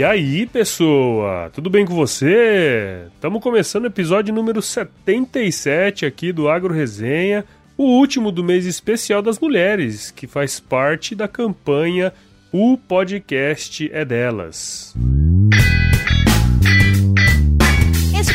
E aí, pessoa? Tudo bem com você? Estamos começando o episódio número 77 aqui do Agro Resenha, o último do mês especial das mulheres, que faz parte da campanha O Podcast é Delas. Este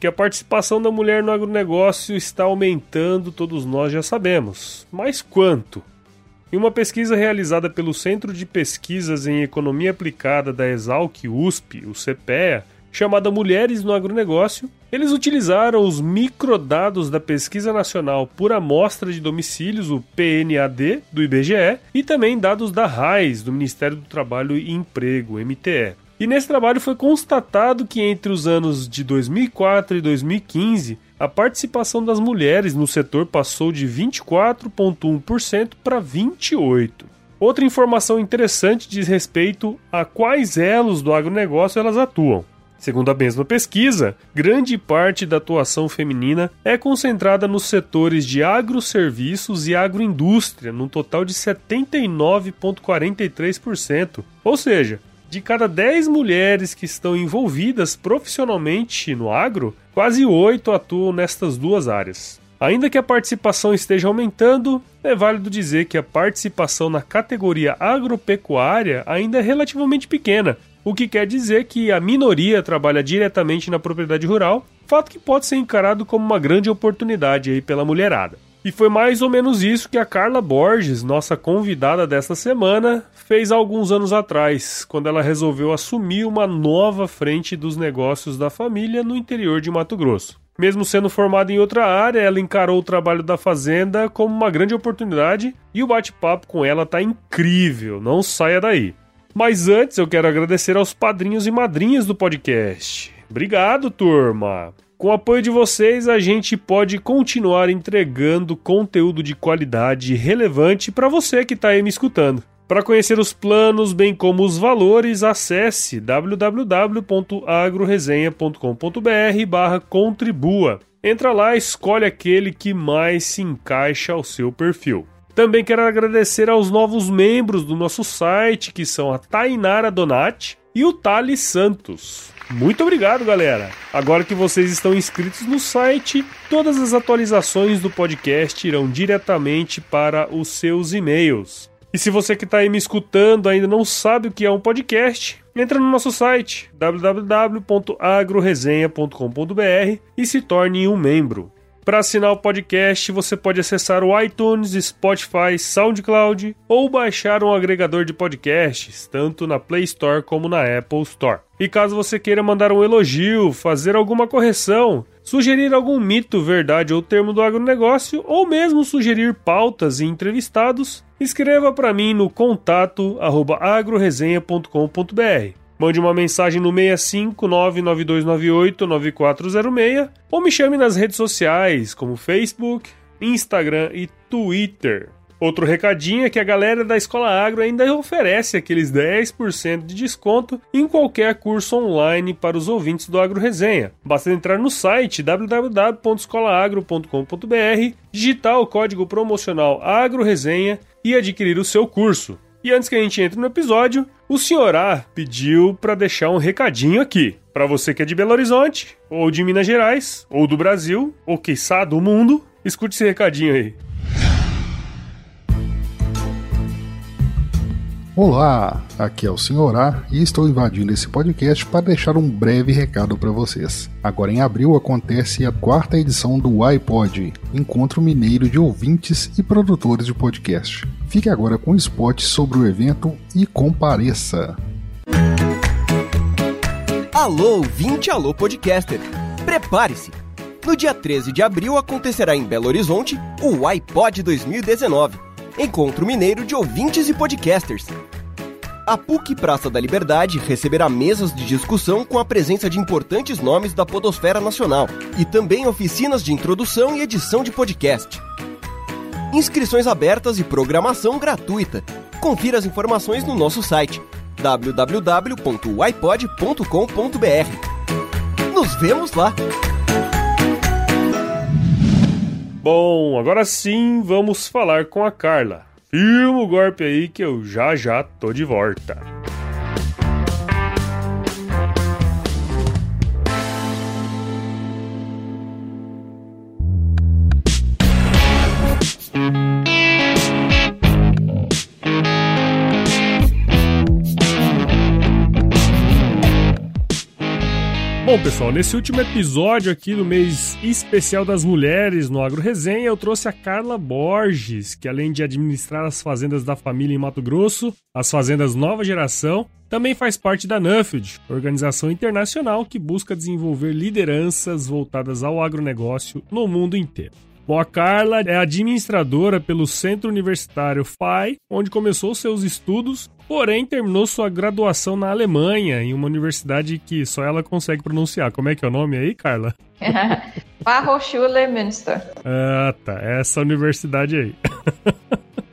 Que a participação da mulher no agronegócio está aumentando, todos nós já sabemos. Mas quanto? Em uma pesquisa realizada pelo Centro de Pesquisas em Economia Aplicada da Exalc USP, o CPEA, chamada Mulheres no Agronegócio, eles utilizaram os microdados da Pesquisa Nacional por Amostra de Domicílios, o PNAD, do IBGE, e também dados da RAIS, do Ministério do Trabalho e Emprego, MTE. E nesse trabalho foi constatado que entre os anos de 2004 e 2015, a participação das mulheres no setor passou de 24,1% para 28%. Outra informação interessante diz respeito a quais elos do agronegócio elas atuam. Segundo a mesma pesquisa, grande parte da atuação feminina é concentrada nos setores de agroserviços e agroindústria, num total de 79,43%. Ou seja, de cada 10 mulheres que estão envolvidas profissionalmente no agro, quase 8 atuam nestas duas áreas. Ainda que a participação esteja aumentando, é válido dizer que a participação na categoria agropecuária ainda é relativamente pequena, o que quer dizer que a minoria trabalha diretamente na propriedade rural, fato que pode ser encarado como uma grande oportunidade aí pela mulherada. E foi mais ou menos isso que a Carla Borges, nossa convidada desta semana, fez há alguns anos atrás, quando ela resolveu assumir uma nova frente dos negócios da família no interior de Mato Grosso. Mesmo sendo formada em outra área, ela encarou o trabalho da fazenda como uma grande oportunidade e o bate-papo com ela tá incrível, não saia daí. Mas antes eu quero agradecer aos padrinhos e madrinhas do podcast. Obrigado, turma! Com o apoio de vocês, a gente pode continuar entregando conteúdo de qualidade relevante para você que está aí me escutando. Para conhecer os planos, bem como os valores, acesse www.agroresenha.com.br contribua. Entra lá, escolhe aquele que mais se encaixa ao seu perfil. Também quero agradecer aos novos membros do nosso site, que são a Tainara Donati e o Thales Santos. Muito obrigado, galera! Agora que vocês estão inscritos no site, todas as atualizações do podcast irão diretamente para os seus e-mails. E se você que está aí me escutando ainda não sabe o que é um podcast, entra no nosso site www.agroresenha.com.br e se torne um membro. Para assinar o podcast, você pode acessar o iTunes, Spotify, SoundCloud ou baixar um agregador de podcasts, tanto na Play Store como na Apple Store. E caso você queira mandar um elogio, fazer alguma correção, sugerir algum mito, verdade ou termo do agronegócio, ou mesmo sugerir pautas e entrevistados, escreva para mim no contato agroresenha.com.br. Mande uma mensagem no 65992989406 ou me chame nas redes sociais como Facebook, Instagram e Twitter. Outro recadinho é que a galera da Escola Agro ainda oferece aqueles 10% de desconto em qualquer curso online para os ouvintes do Agro Resenha. Basta entrar no site www.escolaagro.com.br, digitar o código promocional Agro Resenha e adquirir o seu curso. E antes que a gente entre no episódio, o senhor A pediu para deixar um recadinho aqui. Para você que é de Belo Horizonte, ou de Minas Gerais, ou do Brasil, ou quiçá do mundo, escute esse recadinho aí. Olá, aqui é o Senhor A e estou invadindo esse podcast para deixar um breve recado para vocês. Agora em abril acontece a quarta edição do iPod, Encontro Mineiro de Ouvintes e Produtores de Podcast. Fique agora com um spot sobre o evento e compareça. Alô, ouvinte, alô, podcaster. Prepare-se! No dia 13 de abril acontecerá em Belo Horizonte o iPod 2019 Encontro Mineiro de Ouvintes e Podcasters. A PUC Praça da Liberdade receberá mesas de discussão com a presença de importantes nomes da Podosfera Nacional e também oficinas de introdução e edição de podcast. Inscrições abertas e programação gratuita. Confira as informações no nosso site www.ipod.com.br. Nos vemos lá! Bom, agora sim vamos falar com a Carla. Firma o golpe aí que eu já já tô de volta. Bom, pessoal, nesse último episódio aqui do mês especial das mulheres no Agro Resenha, eu trouxe a Carla Borges, que além de administrar as fazendas da família em Mato Grosso, as fazendas Nova Geração, também faz parte da Nuffield, organização internacional que busca desenvolver lideranças voltadas ao agronegócio no mundo inteiro. Bom, a Carla é administradora pelo Centro Universitário FAI, onde começou seus estudos, porém terminou sua graduação na Alemanha, em uma universidade que só ela consegue pronunciar. Como é que é o nome aí, Carla? Fachhochschule Münster. Ah, tá. Essa universidade aí.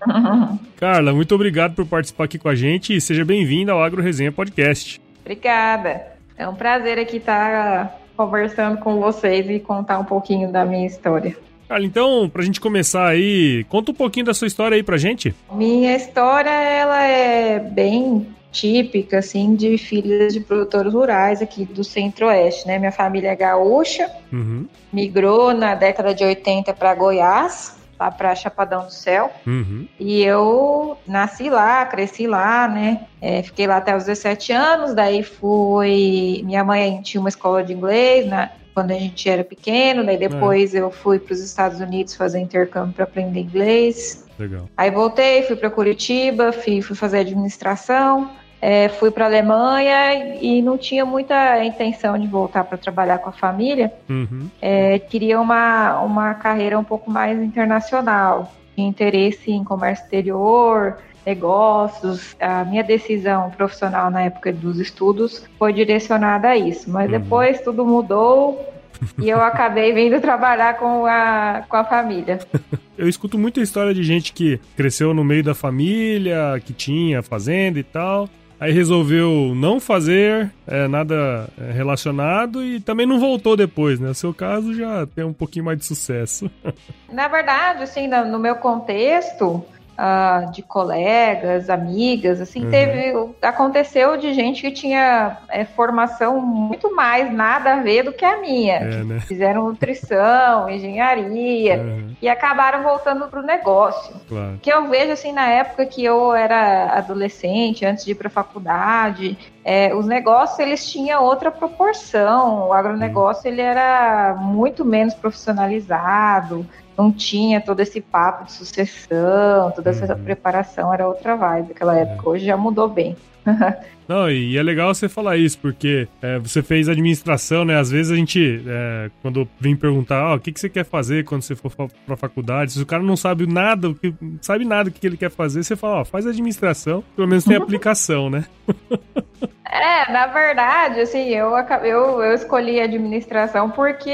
Carla, muito obrigado por participar aqui com a gente e seja bem-vinda ao Agro Resenha Podcast. Obrigada. É um prazer aqui estar conversando com vocês e contar um pouquinho da minha história. Carla, então, pra gente começar aí, conta um pouquinho da sua história aí pra gente. Minha história, ela é bem típica, assim, de filhas de produtores rurais aqui do Centro-Oeste, né? Minha família é gaúcha, uhum. migrou na década de 80 para Goiás, lá para Chapadão do Céu. Uhum. E eu nasci lá, cresci lá, né? É, fiquei lá até os 17 anos, daí fui. Minha mãe tinha uma escola de inglês, né? Quando a gente era pequeno, daí depois é. eu fui para os Estados Unidos fazer intercâmbio para aprender inglês. Legal. Aí voltei, fui para Curitiba, fui, fui fazer administração, é, fui para Alemanha e não tinha muita intenção de voltar para trabalhar com a família. Uhum. É, queria uma, uma carreira um pouco mais internacional, interesse em comércio exterior, negócios. A minha decisão profissional na época dos estudos foi direcionada a isso, mas uhum. depois tudo mudou. e eu acabei vindo trabalhar com a, com a família. Eu escuto muita história de gente que cresceu no meio da família, que tinha fazenda e tal, aí resolveu não fazer é, nada é, relacionado e também não voltou depois, né? O seu caso já tem um pouquinho mais de sucesso. Na verdade, assim, no meu contexto, uh, de colegas, amigas, assim, uhum. teve. Aconteceu de gente que tinha é, formação muito mais nada a ver do que a minha. É, né? Fizeram nutrição, engenharia uhum. e acabaram voltando para o negócio. Claro. Que eu vejo assim na época que eu era adolescente, antes de ir para a faculdade, é, os negócios eles tinham outra proporção. O agronegócio uhum. ele era muito menos profissionalizado não tinha todo esse papo de sucessão, toda essa uhum. preparação, era outra vibe naquela é. época. Hoje já mudou bem. Não, e é legal você falar isso, porque é, você fez administração, né? Às vezes a gente, é, quando vem perguntar, oh, o que, que você quer fazer quando você for pra faculdade, se o cara não sabe nada, sabe nada o que ele quer fazer, você fala, ó, oh, faz administração, pelo menos tem aplicação, né? É, na verdade, assim, eu, eu, eu escolhi administração porque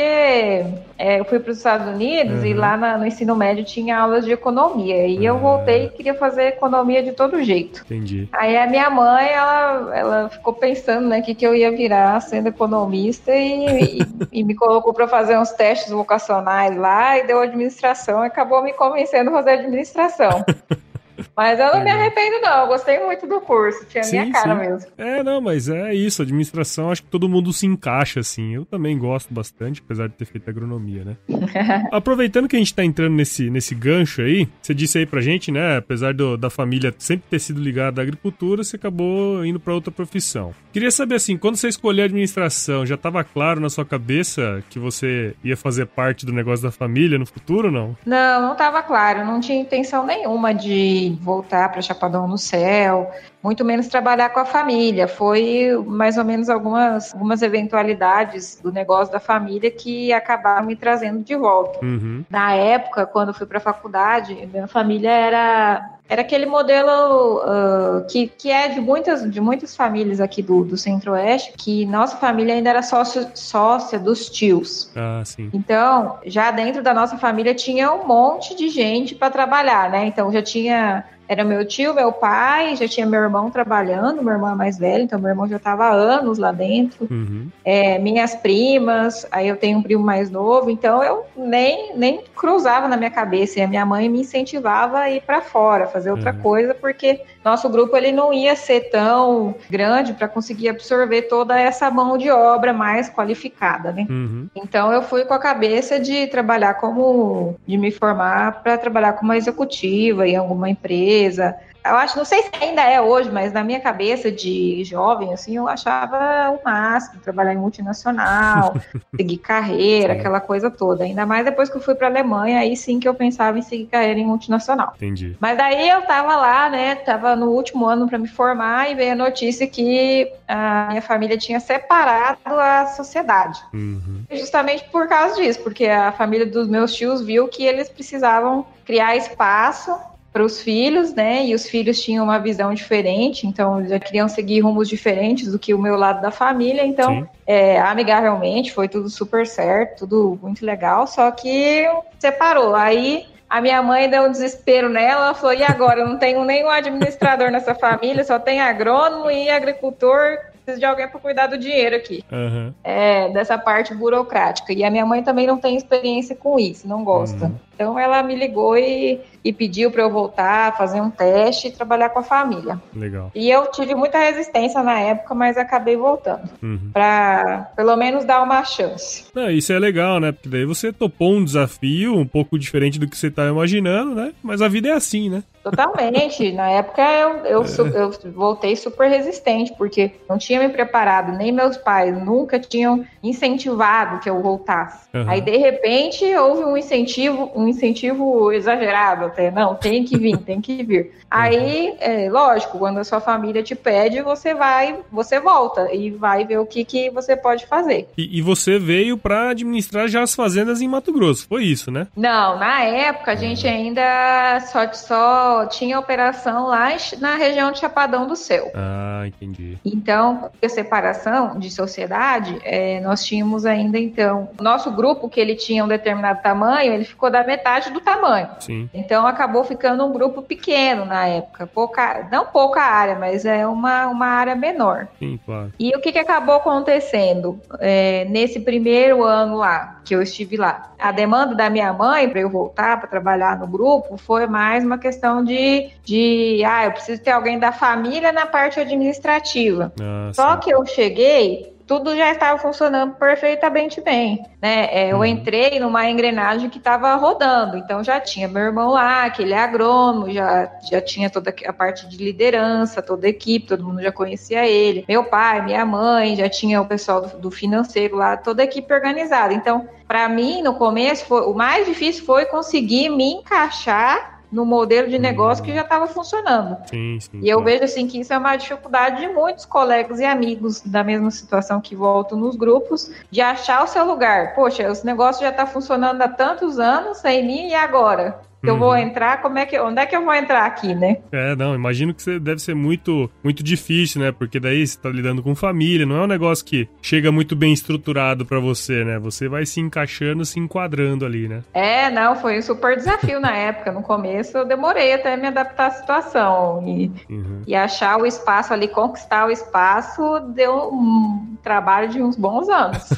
é, eu fui para os Estados Unidos uhum. e lá na, no ensino médio tinha aulas de economia. E uhum. eu voltei e queria fazer economia de todo jeito. Entendi. Aí a minha mãe, ela, ela ficou pensando, né, que, que eu ia virar sendo economista e, e, e me colocou para fazer uns testes vocacionais lá e deu administração e acabou me convencendo a fazer administração. Mas eu não é. me arrependo, não. Eu gostei muito do curso. Tinha sim, minha cara sim. mesmo. É, não, mas é isso. Administração, acho que todo mundo se encaixa, assim. Eu também gosto bastante, apesar de ter feito agronomia, né? Aproveitando que a gente tá entrando nesse, nesse gancho aí, você disse aí pra gente, né? Apesar do, da família sempre ter sido ligada à agricultura, você acabou indo para outra profissão. Queria saber, assim, quando você escolheu a administração, já estava claro na sua cabeça que você ia fazer parte do negócio da família no futuro ou não? Não, não estava claro. Não tinha intenção nenhuma de voltar para Chapadão no Céu, muito menos trabalhar com a família. Foi mais ou menos algumas, algumas eventualidades do negócio da família que acabaram me trazendo de volta. Uhum. Na época, quando eu fui para a faculdade, minha família era era aquele modelo uh, que, que é de muitas, de muitas famílias aqui do, do Centro-Oeste, que nossa família ainda era sócio, sócia dos tios. Ah, sim. Então, já dentro da nossa família tinha um monte de gente para trabalhar, né? Então já tinha era meu tio, meu pai, já tinha meu irmão trabalhando, meu irmão é mais velho, então meu irmão já estava há anos lá dentro. Uhum. É, minhas primas, aí eu tenho um primo mais novo, então eu nem, nem cruzava na minha cabeça. E a minha mãe me incentivava a ir para fora, fazer outra uhum. coisa, porque nosso grupo ele não ia ser tão grande para conseguir absorver toda essa mão de obra mais qualificada, né? Uhum. Então eu fui com a cabeça de trabalhar como, de me formar para trabalhar como executiva em alguma empresa empresa. Eu acho, não sei se ainda é hoje, mas na minha cabeça de jovem, assim, eu achava o máximo trabalhar em multinacional, seguir carreira, aquela coisa toda. Ainda mais depois que eu fui para Alemanha, aí sim que eu pensava em seguir carreira em multinacional. Entendi. Mas daí eu tava lá, né, tava no último ano para me formar e veio a notícia que a minha família tinha separado a sociedade. Uhum. Justamente por causa disso, porque a família dos meus tios viu que eles precisavam criar espaço para os filhos, né? E os filhos tinham uma visão diferente, então já queriam seguir rumos diferentes do que o meu lado da família. Então, é, amigavelmente, foi tudo super certo, tudo muito legal, só que separou. Aí a minha mãe deu um desespero nela, ela falou: e agora? Eu não tenho nenhum administrador nessa família, só tem agrônomo e agricultor preciso de alguém para cuidar do dinheiro aqui. Uhum. É, dessa parte burocrática. E a minha mãe também não tem experiência com isso, não gosta. Uhum. Então ela me ligou e, e pediu para eu voltar, fazer um teste e trabalhar com a família. Legal. E eu tive muita resistência na época, mas acabei voltando. Uhum. Para pelo menos dar uma chance. Não, isso é legal, né? Porque daí você topou um desafio um pouco diferente do que você tá imaginando, né? Mas a vida é assim, né? Totalmente. Na época eu, eu, é. eu, voltei super resistente, porque não tinha me preparado, nem meus pais nunca tinham incentivado que eu voltasse. Uhum. Aí, de repente, houve um incentivo, um incentivo exagerado até. Não, tem que vir, tem que vir. Aí, é, lógico, quando a sua família te pede, você vai, você volta e vai ver o que, que você pode fazer. E, e você veio para administrar já as fazendas em Mato Grosso, foi isso, né? Não, na época a gente ainda só, só tinha operação lá na região de Chapadão do Céu. Ah, entendi. Então, a separação de sociedade, é, nós tínhamos ainda então, o nosso grupo que ele tinha um determinado tamanho, ele ficou da metade do tamanho. Sim. Então acabou ficando um grupo pequeno na época. Pouca, não pouca área, mas é uma, uma área menor. Sim, claro. E o que, que acabou acontecendo é, nesse primeiro ano lá, que eu estive lá? A demanda da minha mãe para eu voltar para trabalhar no grupo foi mais uma questão de, de ah, eu preciso ter alguém da família na parte administrativa. Ah, Só sim. que eu cheguei tudo já estava funcionando perfeitamente bem, né? É, eu uhum. entrei numa engrenagem que estava rodando, então já tinha meu irmão lá, que ele é agrônomo, já, já tinha toda a parte de liderança, toda a equipe, todo mundo já conhecia ele, meu pai, minha mãe, já tinha o pessoal do, do financeiro lá, toda a equipe organizada. Então, para mim, no começo, foi, o mais difícil foi conseguir me encaixar no modelo de negócio que já estava funcionando. Sim, sim, e eu vejo assim que isso é uma dificuldade de muitos colegas e amigos da mesma situação que voltam nos grupos, de achar o seu lugar. Poxa, esse negócio já está funcionando há tantos anos sem mim e agora? Eu vou uhum. entrar, como é que, onde é que eu vou entrar aqui, né? É, não, imagino que deve ser muito, muito difícil, né? Porque daí você tá lidando com família, não é um negócio que chega muito bem estruturado para você, né? Você vai se encaixando, se enquadrando ali, né? É, não, foi um super desafio na época. No começo eu demorei até me adaptar à situação e, uhum. e achar o espaço ali, conquistar o espaço, deu um trabalho de uns bons anos.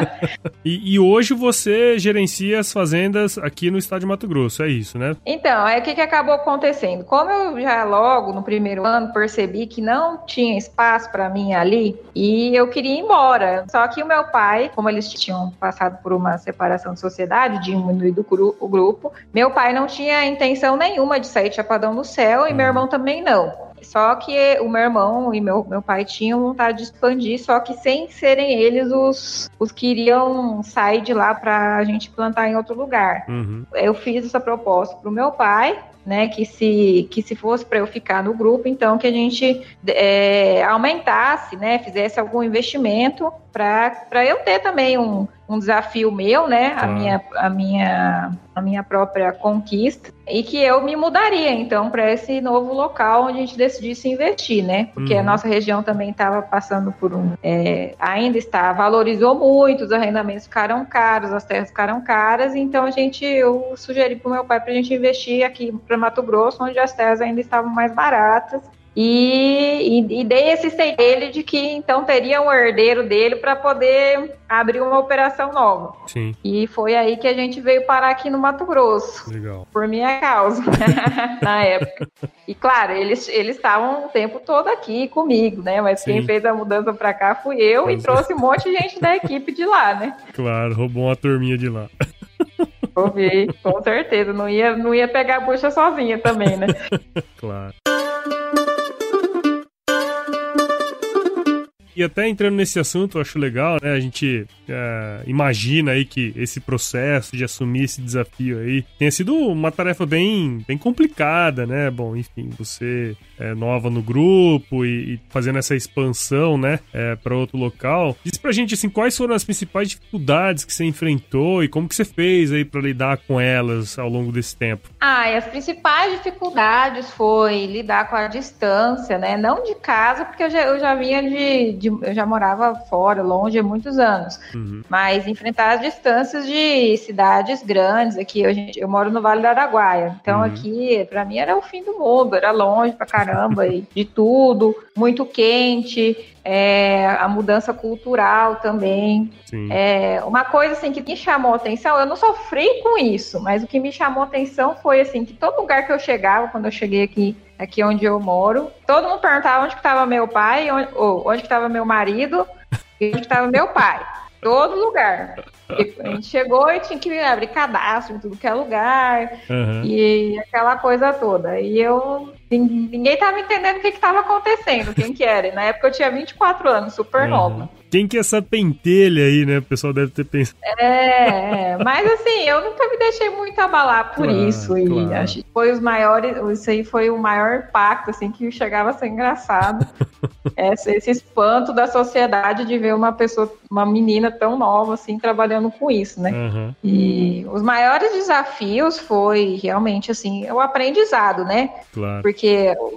e, e, hoje você gerencia as fazendas aqui no estado de Mato Grosso, é isso, né? Então, é o que, que acabou acontecendo. Como eu já logo no primeiro ano percebi que não tinha espaço para mim ali e eu queria ir embora. Só que o meu pai, como eles tinham passado por uma separação de sociedade, diminuído o grupo, meu pai não tinha intenção nenhuma de sair de Chapadão do Céu e meu irmão também não. Só que o meu irmão e meu, meu pai tinham vontade de expandir, só que sem serem eles os, os que iriam sair de lá para a gente plantar em outro lugar. Uhum. Eu fiz essa proposta para o meu pai, né, que se, que se fosse para eu ficar no grupo, então que a gente é, aumentasse, né, fizesse algum investimento para eu ter também um, um desafio meu, né, a, minha, a, minha, a minha própria conquista, e que eu me mudaria, então, para esse novo local onde a gente decidisse investir, né, porque uhum. a nossa região também estava passando por um, é, ainda está, valorizou muito, os arrendamentos ficaram caros, as terras ficaram caras, então a gente, eu sugeri para o meu pai para a gente investir aqui para Mato Grosso, onde as terras ainda estavam mais baratas, e, e, e, dei esse stay dele de que então teria um herdeiro dele para poder abrir uma operação nova. Sim. E foi aí que a gente veio parar aqui no Mato Grosso. Legal. Por minha causa, na época. E claro, eles eles estavam o tempo todo aqui comigo, né? Mas Sim. quem fez a mudança para cá fui eu e trouxe um monte de gente da equipe de lá, né? Claro, roubou uma turminha de lá. Ouvi, com certeza. Não ia, não ia pegar a bucha sozinha também, né? claro. E até entrando nesse assunto, eu acho legal, né? A gente é, imagina aí que esse processo de assumir esse desafio aí tenha sido uma tarefa bem, bem complicada, né? Bom, enfim, você é nova no grupo e, e fazendo essa expansão, né, é, para outro local. Diz pra gente, assim, quais foram as principais dificuldades que você enfrentou e como que você fez aí para lidar com elas ao longo desse tempo? Ah, e as principais dificuldades foi lidar com a distância, né? Não de casa, porque eu já, eu já vinha de, de eu já morava fora, longe há muitos anos. Uhum. Mas enfrentar as distâncias de cidades grandes. Aqui eu, eu moro no Vale do Araguaia. Então uhum. aqui, para mim, era o fim do mundo. Era longe pra caramba e de tudo. Muito quente. É, a mudança cultural também. É, uma coisa assim que me chamou atenção, eu não sofri com isso, mas o que me chamou atenção foi assim que todo lugar que eu chegava, quando eu cheguei aqui aqui onde eu moro. Todo mundo perguntava onde estava meu pai, onde, ou, onde estava meu marido e onde estava meu pai. Todo lugar. a gente chegou e tinha que abrir cadastro em tudo que é lugar uhum. e aquela coisa toda. E eu ninguém estava entendendo o que estava acontecendo, quem que era. E na época eu tinha 24 anos, super uhum. nova. Quem que é essa pentelha aí, né? O pessoal deve ter pensado. É, mas assim, eu nunca me deixei muito abalar por claro, isso. E claro. acho que foi os maiores, isso aí foi o maior impacto, assim, que chegava a ser engraçado. esse, esse espanto da sociedade de ver uma pessoa, uma menina tão nova, assim, trabalhando com isso, né? Uhum. E os maiores desafios foi realmente, assim, o aprendizado, né? Claro. Porque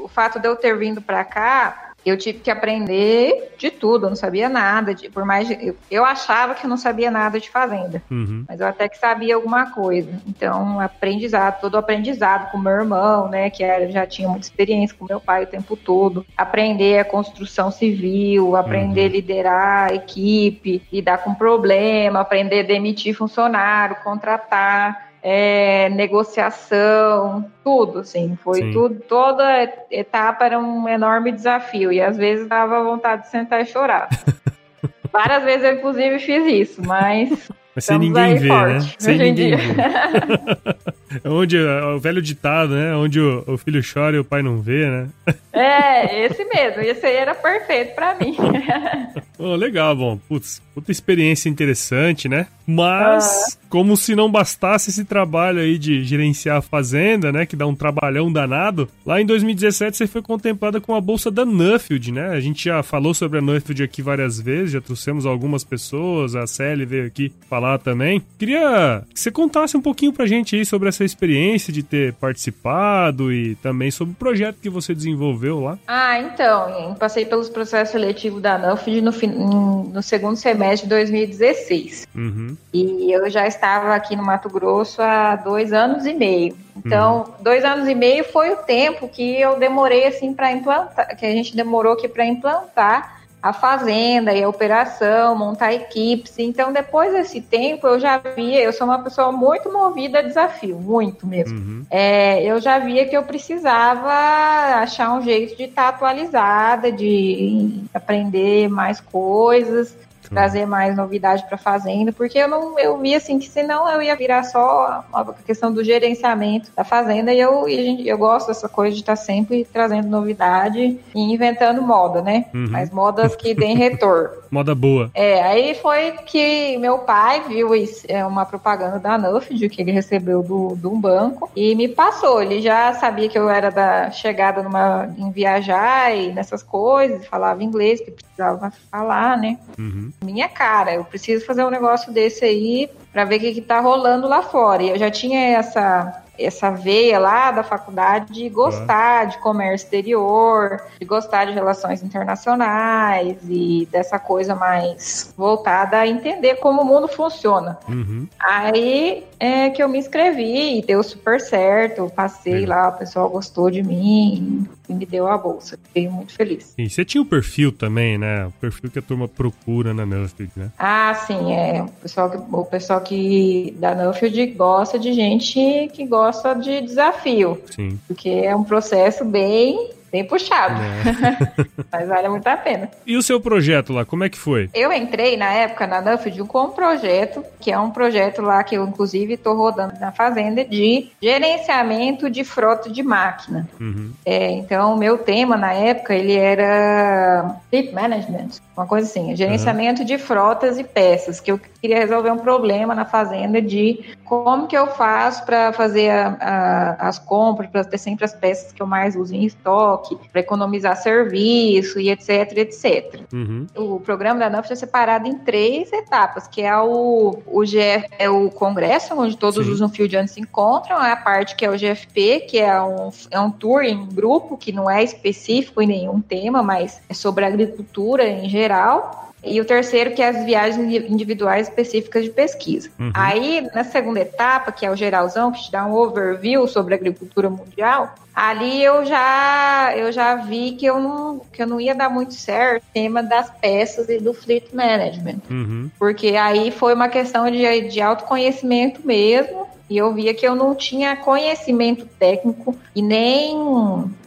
o fato de eu ter vindo para cá eu tive que aprender de tudo, eu não sabia nada, de, por mais de, eu, eu, achava que eu não sabia nada de fazenda, uhum. mas eu até que sabia alguma coisa. Então, aprendizado, todo aprendizado com meu irmão, né, que era, já tinha muita experiência com meu pai o tempo todo, aprender a construção civil, aprender uhum. a liderar a equipe, lidar com problema, aprender a demitir funcionário, contratar, é, negociação, tudo, assim, foi Sim. tudo, toda etapa era um enorme desafio e às vezes dava vontade de sentar e chorar. Várias vezes eu inclusive fiz isso, mas mas sem ninguém ver, né? Sem ninguém ver. É onde o velho ditado, né? Onde o, o, filho chora e o pai não vê, né? É, esse mesmo. Esse aí era perfeito para mim. oh, legal, bom. Putz, puta experiência interessante, né? Mas, como se não bastasse esse trabalho aí de gerenciar a fazenda, né? Que dá um trabalhão danado. Lá em 2017 você foi contemplada com a bolsa da Nuffield, né? A gente já falou sobre a Nuffield aqui várias vezes, já trouxemos algumas pessoas, a Sally veio aqui falar também. Queria que você contasse um pouquinho pra gente aí sobre essa experiência de ter participado e também sobre o projeto que você desenvolveu lá. Ah, então, passei pelos processos seletivos da Nuffield no, no segundo semestre de 2016. Uhum. E eu já estava aqui no Mato Grosso há dois anos e meio. Então, uhum. dois anos e meio foi o tempo que eu demorei assim para implantar, que a gente demorou aqui para implantar a fazenda e a operação, montar equipes. Então, depois desse tempo, eu já via, eu sou uma pessoa muito movida a desafio, muito mesmo. Uhum. É, eu já via que eu precisava achar um jeito de estar tá atualizada, de aprender mais coisas trazer mais novidade para a fazenda, porque eu não eu vi assim que senão eu ia virar só a questão do gerenciamento da fazenda e eu eu gosto dessa coisa de estar tá sempre trazendo novidade e inventando moda, né? Uhum. Mas modas que deem retorno. Moda boa. É, aí foi que meu pai viu isso, é uma propaganda da Nuffield que ele recebeu do, de um banco e me passou. Ele já sabia que eu era da chegada numa, em viajar e nessas coisas, falava inglês, que precisava falar, né? Uhum. Minha cara, eu preciso fazer um negócio desse aí para ver o que, que tá rolando lá fora. E eu já tinha essa essa veia lá da faculdade de gostar uhum. de comércio exterior, de gostar de relações internacionais e dessa coisa mais voltada a entender como o mundo funciona. Uhum. Aí é que eu me inscrevi e deu super certo. Passei é. lá, o pessoal gostou de mim e me deu a bolsa. Fiquei muito feliz. E você tinha o perfil também, né? O perfil que a turma procura na Nuffield, né? Ah, sim, é. O pessoal que, o pessoal que da Nuffield gosta de gente que gosta de desafio. Sim. Porque é um processo bem bem puxado. É. Mas vale muito a pena. E o seu projeto lá, como é que foi? Eu entrei na época na Nuffield com um projeto, que é um projeto lá que eu inclusive estou rodando na fazenda, de gerenciamento de frota de máquina. Uhum. É, então, o meu tema na época, ele era Fleet Management, uma coisa assim, gerenciamento uhum. de frotas e peças, que eu queria resolver um problema na fazenda de como que eu faço para fazer a, a, as compras, para ter sempre as peças que eu mais uso em estoque, para economizar serviço e etc, etc. Uhum. O programa da NUF é separado em três etapas, que é o, o GF, é o congresso, onde todos Sim. os Unfieldianos se encontram, é a parte que é o GFP, que é um, é um tour em grupo, que não é específico em nenhum tema, mas é sobre agricultura em geral. E o terceiro, que é as viagens individuais específicas de pesquisa. Uhum. Aí, na segunda etapa, que é o geralzão, que te dá um overview sobre a agricultura mundial, ali eu já eu já vi que eu não que eu não ia dar muito certo o tema das peças e do fleet management uhum. porque aí foi uma questão de, de autoconhecimento mesmo e eu via que eu não tinha conhecimento técnico e nem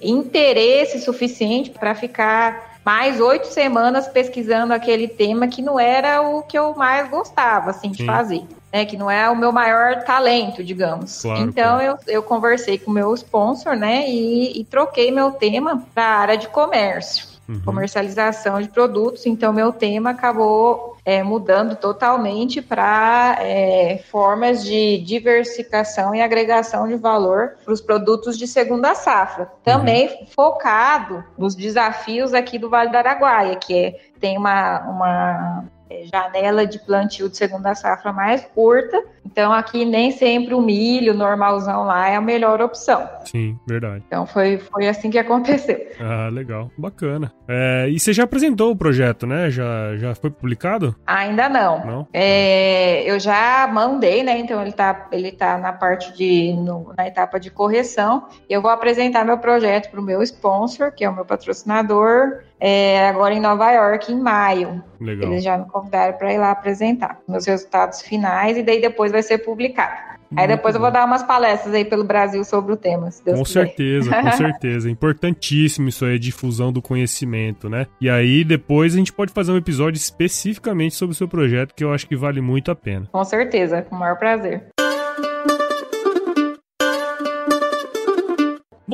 interesse suficiente para ficar mais oito semanas pesquisando aquele tema que não era o que eu mais gostava, assim, de Sim. fazer. Né, que não é o meu maior talento, digamos. Claro, então claro. Eu, eu conversei com o meu sponsor, né, e, e troquei meu tema para a área de comércio uhum. comercialização de produtos. Então, meu tema acabou é, mudando totalmente para é, formas de diversificação e agregação de valor para os produtos de segunda safra. Também uhum. focado nos desafios aqui do Vale do Araguaia, que é, tem uma, uma janela de plantio de segunda safra mais curta. Então aqui nem sempre o milho normalzão lá é a melhor opção. Sim, verdade. Então foi, foi assim que aconteceu. Ah, legal, bacana. É, e você já apresentou o projeto, né? Já, já foi publicado? Ainda não. Não? É, eu já mandei, né? Então ele tá, ele tá na parte de no, na etapa de correção. Eu vou apresentar meu projeto para o meu sponsor, que é o meu patrocinador, é, agora em Nova York, em maio. Legal. Eles já me convidaram para ir lá apresentar meus resultados finais e daí depois vai ser publicado. Aí depois eu vou dar umas palestras aí pelo Brasil sobre o tema. com quiser. certeza, com certeza. Importantíssimo isso aí, a difusão do conhecimento, né? E aí depois a gente pode fazer um episódio especificamente sobre o seu projeto, que eu acho que vale muito a pena. Com certeza, com o maior prazer.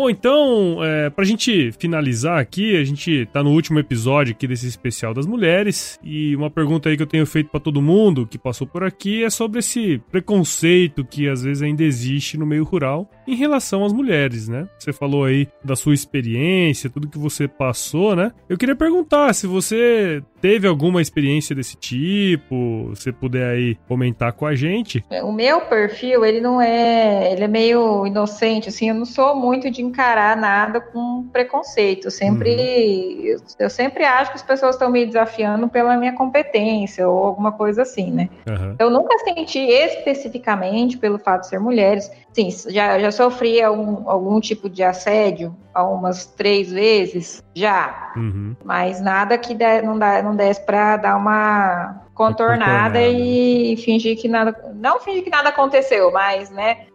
Bom, então, é, pra gente finalizar aqui, a gente tá no último episódio aqui desse especial das mulheres, e uma pergunta aí que eu tenho feito para todo mundo que passou por aqui é sobre esse preconceito que às vezes ainda existe no meio rural em relação às mulheres, né? Você falou aí da sua experiência, tudo que você passou, né? Eu queria perguntar se você teve alguma experiência desse tipo? Você puder aí comentar com a gente. O meu perfil, ele não é. Ele é meio inocente, assim. Eu não sou muito de encarar nada com preconceito. Eu sempre. Uhum. Eu, eu, sempre acho que as pessoas estão me desafiando pela minha competência ou alguma coisa assim, né? Uhum. Eu nunca senti especificamente pelo fato de ser mulheres. Sim, já, já sofri algum, algum tipo de assédio umas três vezes, já. Uhum. Mas nada que dê, não, dá, não desse para dar uma contornada e fingir que nada. Não fingir que nada aconteceu, mas, né,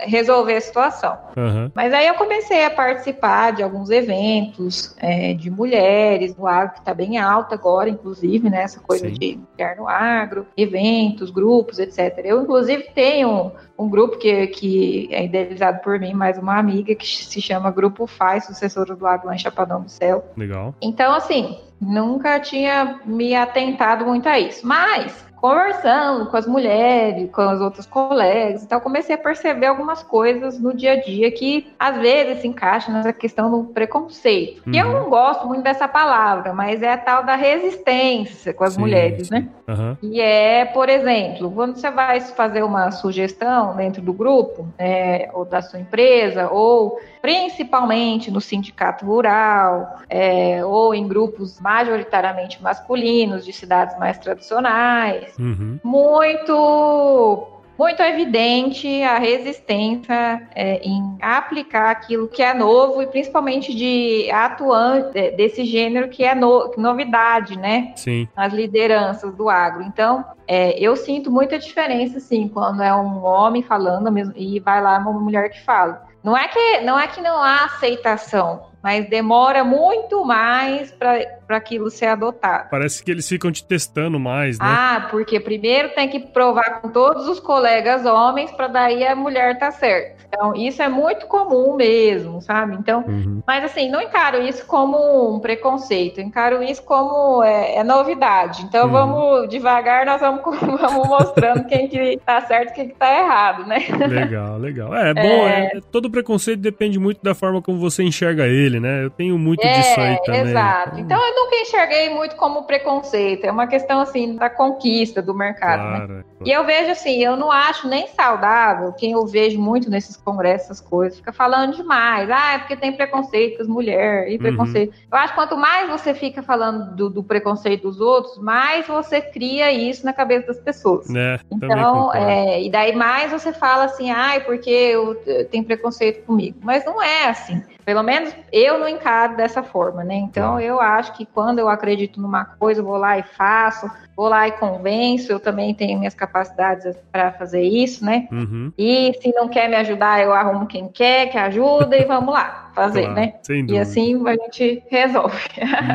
resolver a situação. Uhum. Mas aí eu comecei a participar de alguns eventos é, de mulheres no agro, que está bem alta agora, inclusive, né? Essa coisa Sim. de mulher no agro, eventos, grupos, etc. Eu, inclusive, tenho um grupo que, que é idealizado por mim, mais uma amiga, que se chama Grupo FAI, sucessora do em Chapadão do Céu. Legal. Então, assim, nunca tinha me atentado muito a isso. Mas conversando com as mulheres, com as outras colegas, então comecei a perceber algumas coisas no dia a dia que às vezes se encaixam nessa questão do preconceito. Uhum. E eu não gosto muito dessa palavra, mas é a tal da resistência com as sim, mulheres, sim. né? Uhum. E é, por exemplo, quando você vai fazer uma sugestão dentro do grupo, é, ou da sua empresa, ou principalmente no sindicato rural, é, ou em grupos majoritariamente masculinos de cidades mais tradicionais, Uhum. Muito muito evidente a resistência é, em aplicar aquilo que é novo e principalmente de atuante desse gênero que é no, novidade, né? Sim. As lideranças do agro. Então, é, eu sinto muita diferença, assim, quando é um homem falando mesmo, e vai lá uma mulher que fala. Não é que não é que não há aceitação, mas demora muito mais para aquilo ser adotado. Parece que eles ficam te testando mais, né? Ah, porque primeiro tem que provar com todos os colegas homens para daí a mulher tá certa. Então, isso é muito comum mesmo, sabe? Então, uhum. mas assim, não encaro isso como um preconceito, encaro isso como é, é novidade. Então, uhum. vamos devagar, nós vamos, vamos mostrando quem que tá certo e quem que tá errado, né? Legal, legal. É, bom, é... É, todo preconceito depende muito da forma como você enxerga ele dele, né? Eu tenho muito é, disso aí também. Exato. Então eu nunca enxerguei muito como preconceito. É uma questão assim da conquista do mercado. Né? Claro, né? claro. E eu vejo assim, eu não acho nem saudável quem eu vejo muito nesses congressos, essas coisas, fica falando demais. Ah, é porque tem preconceito com as mulheres e uhum. preconceito. Uhum. Eu acho que quanto mais você fica falando do, do, preconceito dos outros, mais você cria isso na cabeça das pessoas. É, então, é, e daí mais você fala assim, ah, é porque eu, eu tenho preconceito comigo. Mas não é assim. Pelo menos eu não encaro dessa forma, né? Então eu acho que quando eu acredito numa coisa, eu vou lá e faço, vou lá e convenço, eu também tenho minhas capacidades para fazer isso, né? Uhum. E se não quer me ajudar, eu arrumo quem quer, que ajuda e vamos lá fazer, claro, né? E assim a gente resolve.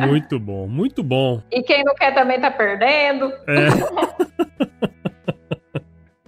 Muito bom, muito bom. E quem não quer também tá perdendo. É.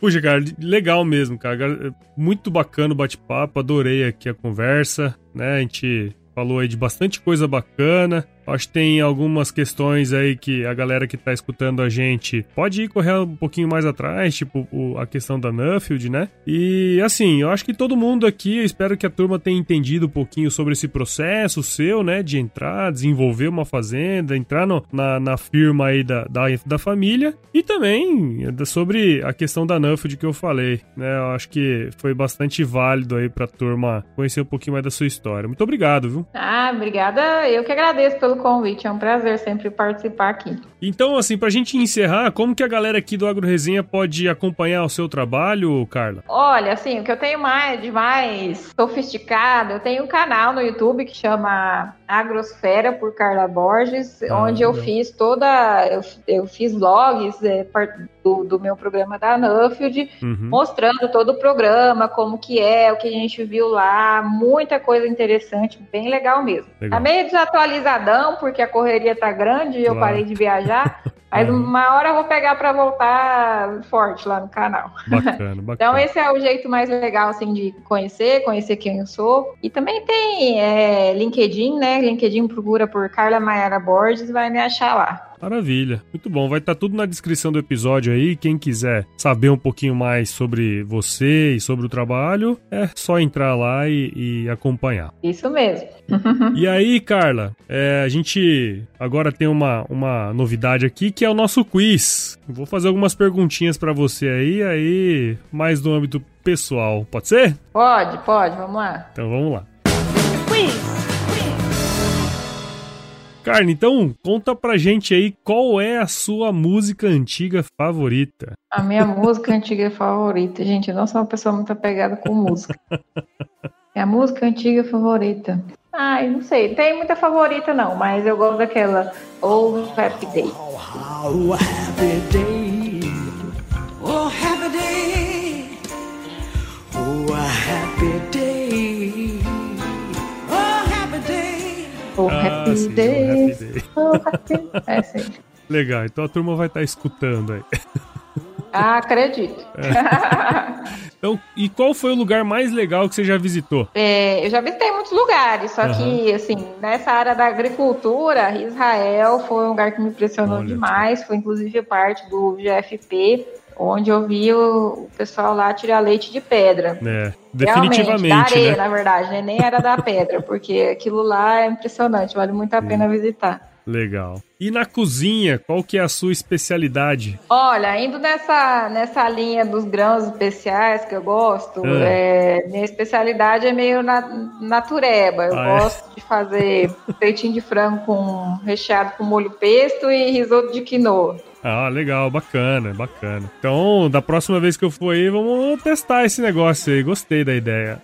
Puxa, cara, legal mesmo, cara. Muito bacana o bate-papo, adorei aqui a conversa, né? A gente falou aí de bastante coisa bacana. Acho que tem algumas questões aí que a galera que tá escutando a gente pode ir correr um pouquinho mais atrás, tipo o, a questão da Nuffield, né? E assim, eu acho que todo mundo aqui, eu espero que a turma tenha entendido um pouquinho sobre esse processo seu, né? De entrar, desenvolver uma fazenda, entrar no, na, na firma aí da, da, da família e também sobre a questão da Nuffield que eu falei, né? Eu acho que foi bastante válido aí pra turma conhecer um pouquinho mais da sua história. Muito obrigado, viu? Ah, obrigada. Eu que agradeço pelo pelo convite. É um prazer sempre participar aqui. Então, assim, pra gente encerrar, como que a galera aqui do Agro Resenha pode acompanhar o seu trabalho, Carla? Olha, assim, o que eu tenho mais de mais sofisticado, eu tenho um canal no YouTube que chama Agrosfera por Carla Borges, ah, onde eu fiz toda. Eu, eu fiz vlogs é, do, do, meu programa da Nuffield, uhum. mostrando todo o programa, como que é, o que a gente viu lá, muita coisa interessante, bem legal mesmo. Legal. Tá meio desatualizadão, porque a correria tá grande e claro. eu parei de viajar. Mas uhum. uma hora eu vou pegar para voltar forte lá no canal. Bacana, bacana. Então esse é o jeito mais legal assim de conhecer, conhecer quem eu sou. E também tem é, LinkedIn, né? LinkedIn procura por Carla Maiara Borges e vai me achar lá. Maravilha. Muito bom. Vai estar tá tudo na descrição do episódio aí. Quem quiser saber um pouquinho mais sobre você e sobre o trabalho, é só entrar lá e, e acompanhar. Isso mesmo. e aí, Carla, é, a gente agora tem uma, uma novidade aqui que é o nosso quiz. Vou fazer algumas perguntinhas para você aí, aí mais do âmbito pessoal. Pode ser? Pode, pode. Vamos lá. Então vamos lá. Quiz. Carne, então conta pra gente aí qual é a sua música antiga favorita. A minha música antiga favorita, gente, eu não sou uma pessoa muito apegada com música. É a música antiga favorita. Ai, não sei, tem muita favorita não, mas eu gosto daquela Oh Happy Day. Oh, happy day. Oh, happy day. Oh, happy day. Oh, ah, happy, sim, day. happy day. Oh, happy... É, sim. Legal, então a turma vai estar tá escutando aí. Ah, acredito. É. Então, e qual foi o lugar mais legal que você já visitou? É, eu já visitei muitos lugares, só uhum. que, assim, nessa área da agricultura, Israel foi um lugar que me impressionou Olha demais, foi inclusive parte do GFP, onde eu vi o, pessoal lá tirar leite de pedra. É, definitivamente. Realmente, da areia, né? na verdade, né? nem era da pedra, porque aquilo lá é impressionante, vale muito a pena visitar. Legal. E na cozinha, qual que é a sua especialidade? Olha, indo nessa, nessa linha dos grãos especiais que eu gosto, é. É, minha especialidade é meio na, natureba. Eu ah, é? gosto é? de fazer peitinho de frango com recheado com molho pesto e risoto de quinoa. Ah, legal, bacana, bacana. Então, da próxima vez que eu for aí, vamos testar esse negócio aí. Gostei da ideia.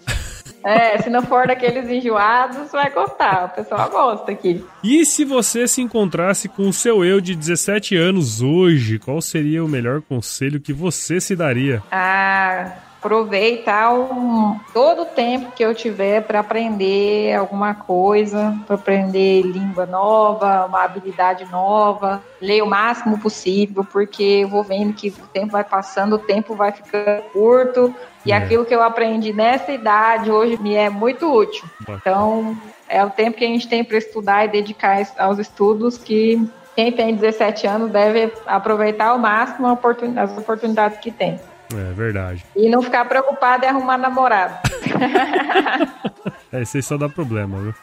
É, se não for daqueles enjoados, vai gostar. O pessoal gosta aqui. E se você se encontrasse com o seu eu de 17 anos hoje, qual seria o melhor conselho que você se daria? Ah aproveitar um, todo o tempo que eu tiver para aprender alguma coisa, para aprender língua nova, uma habilidade nova, ler o máximo possível, porque eu vou vendo que o tempo vai passando, o tempo vai ficando curto, e é. aquilo que eu aprendi nessa idade hoje me é muito útil. Então, é o tempo que a gente tem para estudar e dedicar aos estudos que quem tem 17 anos deve aproveitar ao máximo as oportunidades que tem. É verdade. E não ficar preocupado em arrumar namorado. é, isso aí só dá problema, viu?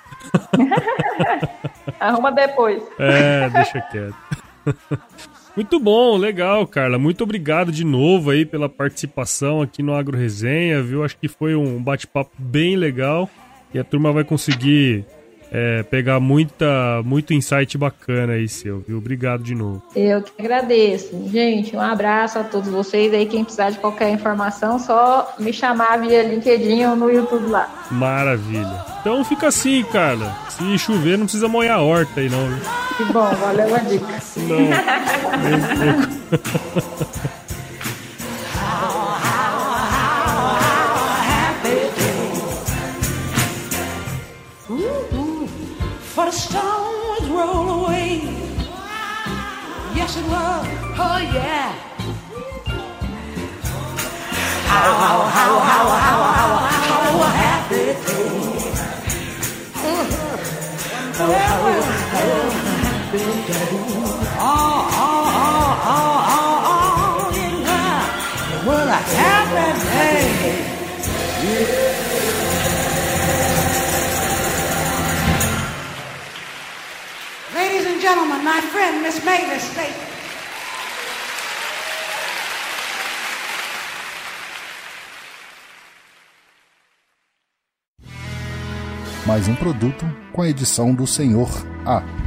Arruma depois. É, deixa quieto. Muito bom, legal, Carla. Muito obrigado de novo aí pela participação aqui no Agro Resenha, viu? Acho que foi um bate-papo bem legal e a turma vai conseguir é, pegar muita, muito insight bacana aí seu, viu? Obrigado de novo. Eu que agradeço. Gente, um abraço a todos vocês aí. Quem precisar de qualquer informação, só me chamar via LinkedIn ou no YouTube lá. Maravilha. Então fica assim, Carla. Se chover, não precisa molhar a horta aí, não. Viu? Que bom, valeu a dica. Não, nem um pouco. Was. Oh, yeah. How, how, how, how, how, how, how happy day. Oh, how, how happy day. Oh, oh, oh, oh, oh, oh, it was a happy day. Yeah. Gentlemen, my friend Miss Mavis Staten. Mais um produto com a edição do Senhor A.